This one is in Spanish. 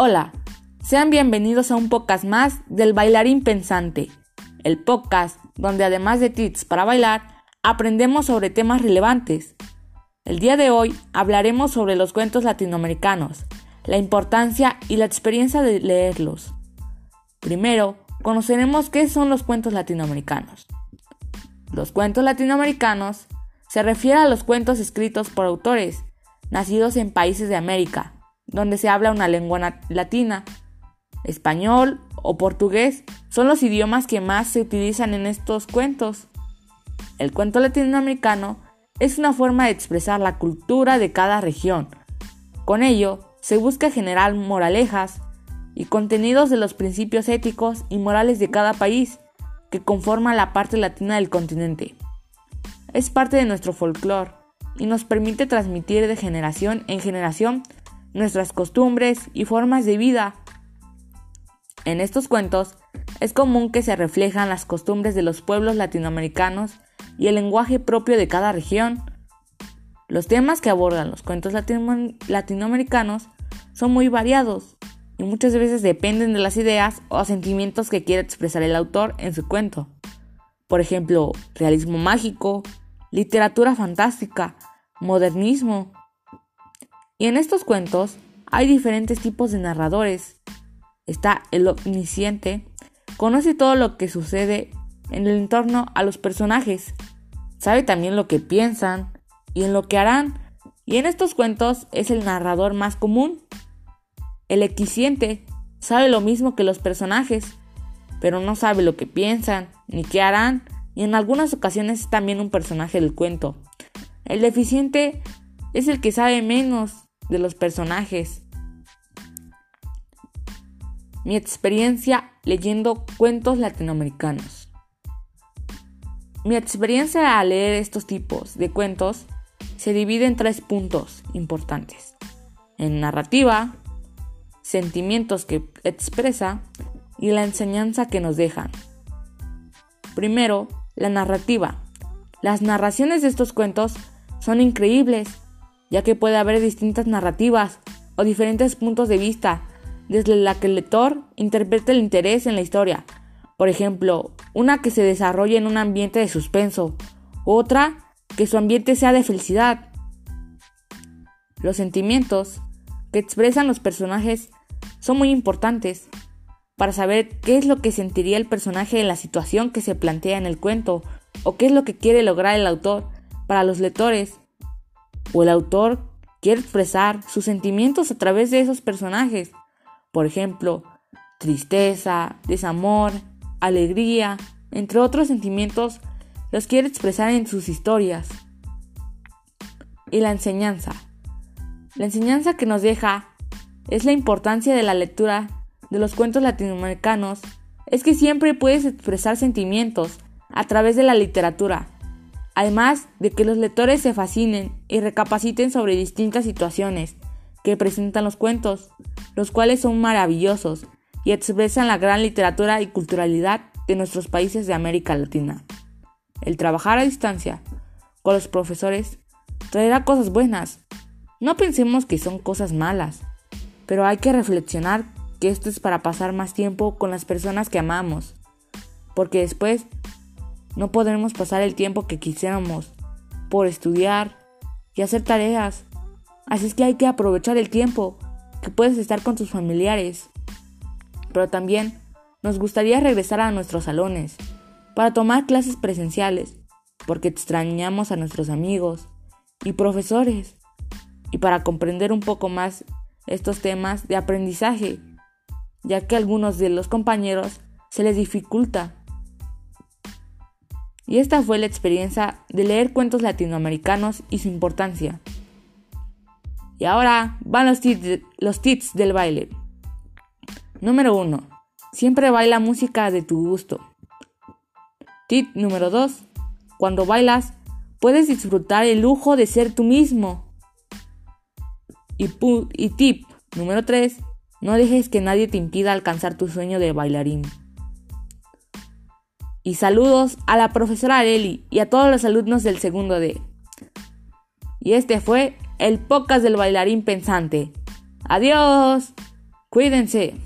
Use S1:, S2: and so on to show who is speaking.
S1: Hola, sean bienvenidos a un podcast más del Bailarín Pensante, el podcast donde además de tips para bailar, aprendemos sobre temas relevantes. El día de hoy hablaremos sobre los cuentos latinoamericanos, la importancia y la experiencia de leerlos. Primero, conoceremos qué son los cuentos latinoamericanos. Los cuentos latinoamericanos se refieren a los cuentos escritos por autores nacidos en países de América, donde se habla una lengua latina. Español o portugués son los idiomas que más se utilizan en estos cuentos. El cuento latinoamericano es una forma de expresar la cultura de cada región. Con ello, se busca generar moralejas y contenidos de los principios éticos y morales de cada país que conforman la parte latina del continente. Es parte de nuestro folclore y nos permite transmitir de generación en generación nuestras costumbres y formas de vida. En estos cuentos es común que se reflejan las costumbres de los pueblos latinoamericanos y el lenguaje propio de cada región. Los temas que abordan los cuentos latinoamericanos son muy variados y muchas veces dependen de las ideas o sentimientos que quiere expresar el autor en su cuento. Por ejemplo, realismo mágico, literatura fantástica, modernismo. Y en estos cuentos hay diferentes tipos de narradores. Está el omnisciente, conoce todo lo que sucede en el entorno a los personajes, sabe también lo que piensan y en lo que harán, y en estos cuentos es el narrador más común. El equiciente sabe lo mismo que los personajes, pero no sabe lo que piensan ni qué harán, y en algunas ocasiones es también un personaje del cuento. El deficiente es el que sabe menos de los personajes. Mi experiencia leyendo cuentos latinoamericanos. Mi experiencia al leer estos tipos de cuentos se divide en tres puntos importantes. En narrativa, sentimientos que expresa y la enseñanza que nos dejan. Primero, la narrativa. Las narraciones de estos cuentos son increíbles, ya que puede haber distintas narrativas o diferentes puntos de vista desde la que el lector interpreta el interés en la historia. Por ejemplo, una que se desarrolle en un ambiente de suspenso, otra que su ambiente sea de felicidad. Los sentimientos que expresan los personajes son muy importantes para saber qué es lo que sentiría el personaje en la situación que se plantea en el cuento o qué es lo que quiere lograr el autor para los lectores, o el autor quiere expresar sus sentimientos a través de esos personajes. Por ejemplo, tristeza, desamor, alegría, entre otros sentimientos, los quiere expresar en sus historias. Y la enseñanza. La enseñanza que nos deja es la importancia de la lectura de los cuentos latinoamericanos, es que siempre puedes expresar sentimientos a través de la literatura además de que los lectores se fascinen y recapaciten sobre distintas situaciones que presentan los cuentos, los cuales son maravillosos y expresan la gran literatura y culturalidad de nuestros países de América Latina. El trabajar a distancia con los profesores traerá cosas buenas. No pensemos que son cosas malas, pero hay que reflexionar que esto es para pasar más tiempo con las personas que amamos, porque después no podremos pasar el tiempo que quisiéramos por estudiar y hacer tareas. Así es que hay que aprovechar el tiempo que puedes estar con tus familiares. Pero también nos gustaría regresar a nuestros salones para tomar clases presenciales, porque extrañamos a nuestros amigos y profesores, y para comprender un poco más estos temas de aprendizaje, ya que a algunos de los compañeros se les dificulta y esta fue la experiencia de leer cuentos latinoamericanos y su importancia. Y ahora van los tips, los tips del baile. Número 1. Siempre baila música de tu gusto. Tip número 2. Cuando bailas, puedes disfrutar el lujo de ser tú mismo. Y, y tip número 3. No dejes que nadie te impida alcanzar tu sueño de bailarín. Y saludos a la profesora Areli y a todos los alumnos del segundo D. Y este fue el podcast del bailarín pensante. Adiós. Cuídense.